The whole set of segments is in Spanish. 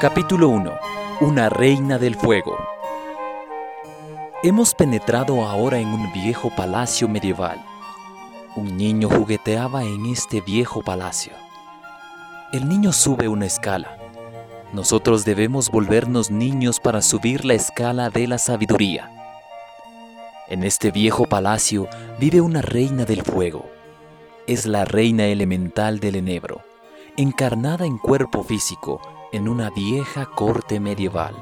Capítulo 1. Una reina del fuego. Hemos penetrado ahora en un viejo palacio medieval. Un niño jugueteaba en este viejo palacio. El niño sube una escala. Nosotros debemos volvernos niños para subir la escala de la sabiduría. En este viejo palacio vive una reina del fuego. Es la reina elemental del enebro, encarnada en cuerpo físico en una vieja corte medieval.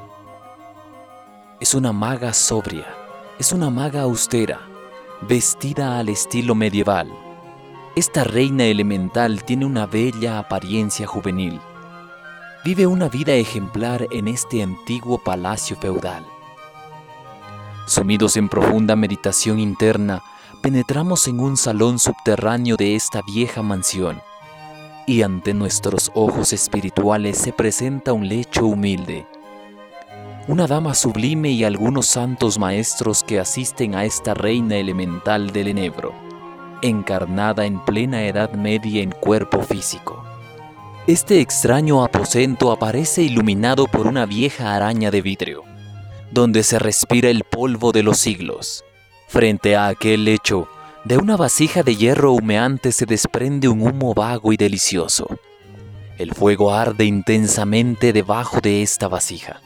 Es una maga sobria, es una maga austera, vestida al estilo medieval. Esta reina elemental tiene una bella apariencia juvenil. Vive una vida ejemplar en este antiguo palacio feudal. Sumidos en profunda meditación interna, penetramos en un salón subterráneo de esta vieja mansión, y ante nuestros ojos espirituales se presenta un lecho humilde. Una dama sublime y algunos santos maestros que asisten a esta reina elemental del enebro, encarnada en plena edad media en cuerpo físico. Este extraño aposento aparece iluminado por una vieja araña de vidrio donde se respira el polvo de los siglos. Frente a aquel lecho, de una vasija de hierro humeante se desprende un humo vago y delicioso. El fuego arde intensamente debajo de esta vasija.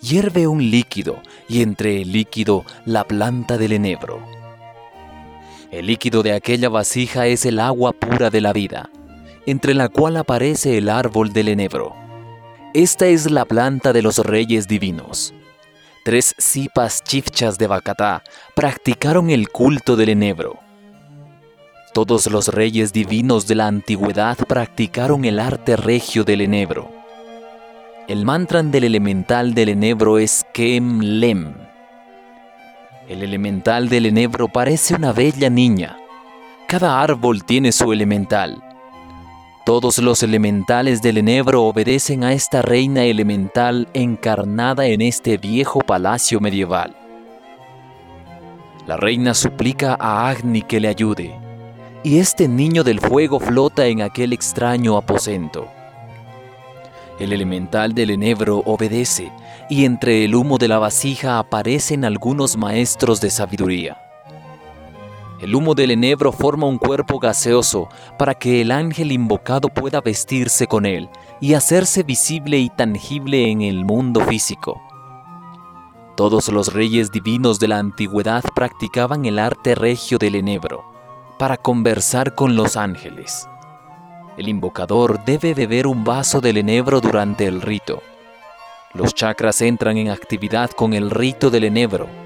Hierve un líquido y entre el líquido la planta del enebro. El líquido de aquella vasija es el agua pura de la vida, entre la cual aparece el árbol del enebro. Esta es la planta de los reyes divinos tres cipas chifchas de Bacatá practicaron el culto del enebro. Todos los reyes divinos de la antigüedad practicaron el arte regio del enebro. El mantra del elemental del enebro es Kem Lem. El elemental del enebro parece una bella niña. Cada árbol tiene su elemental. Todos los elementales del enebro obedecen a esta reina elemental encarnada en este viejo palacio medieval. La reina suplica a Agni que le ayude, y este niño del fuego flota en aquel extraño aposento. El elemental del enebro obedece, y entre el humo de la vasija aparecen algunos maestros de sabiduría. El humo del enebro forma un cuerpo gaseoso para que el ángel invocado pueda vestirse con él y hacerse visible y tangible en el mundo físico. Todos los reyes divinos de la antigüedad practicaban el arte regio del enebro para conversar con los ángeles. El invocador debe beber un vaso del enebro durante el rito. Los chakras entran en actividad con el rito del enebro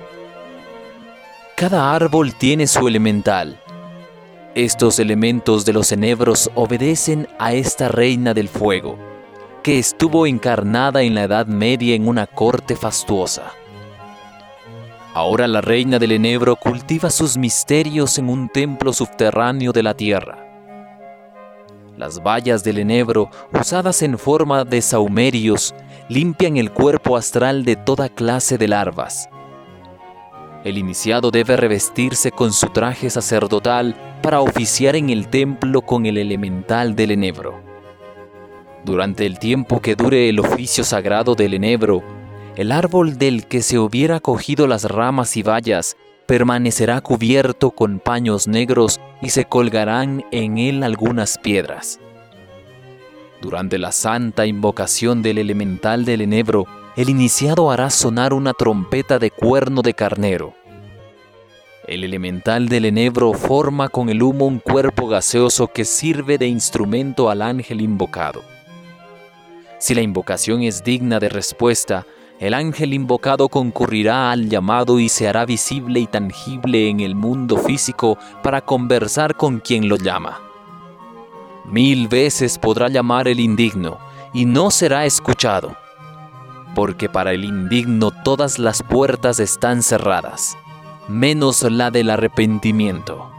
cada árbol tiene su elemental. Estos elementos de los enebros obedecen a esta reina del fuego, que estuvo encarnada en la Edad Media en una corte fastuosa. Ahora la reina del enebro cultiva sus misterios en un templo subterráneo de la tierra. Las bayas del enebro, usadas en forma de saumerios, limpian el cuerpo astral de toda clase de larvas el iniciado debe revestirse con su traje sacerdotal para oficiar en el templo con el elemental del enebro. Durante el tiempo que dure el oficio sagrado del enebro, el árbol del que se hubiera cogido las ramas y bayas permanecerá cubierto con paños negros y se colgarán en él algunas piedras. Durante la santa invocación del elemental del enebro, el iniciado hará sonar una trompeta de cuerno de carnero. El elemental del enebro forma con el humo un cuerpo gaseoso que sirve de instrumento al ángel invocado. Si la invocación es digna de respuesta, el ángel invocado concurrirá al llamado y se hará visible y tangible en el mundo físico para conversar con quien lo llama. Mil veces podrá llamar el indigno y no será escuchado porque para el indigno todas las puertas están cerradas, menos la del arrepentimiento.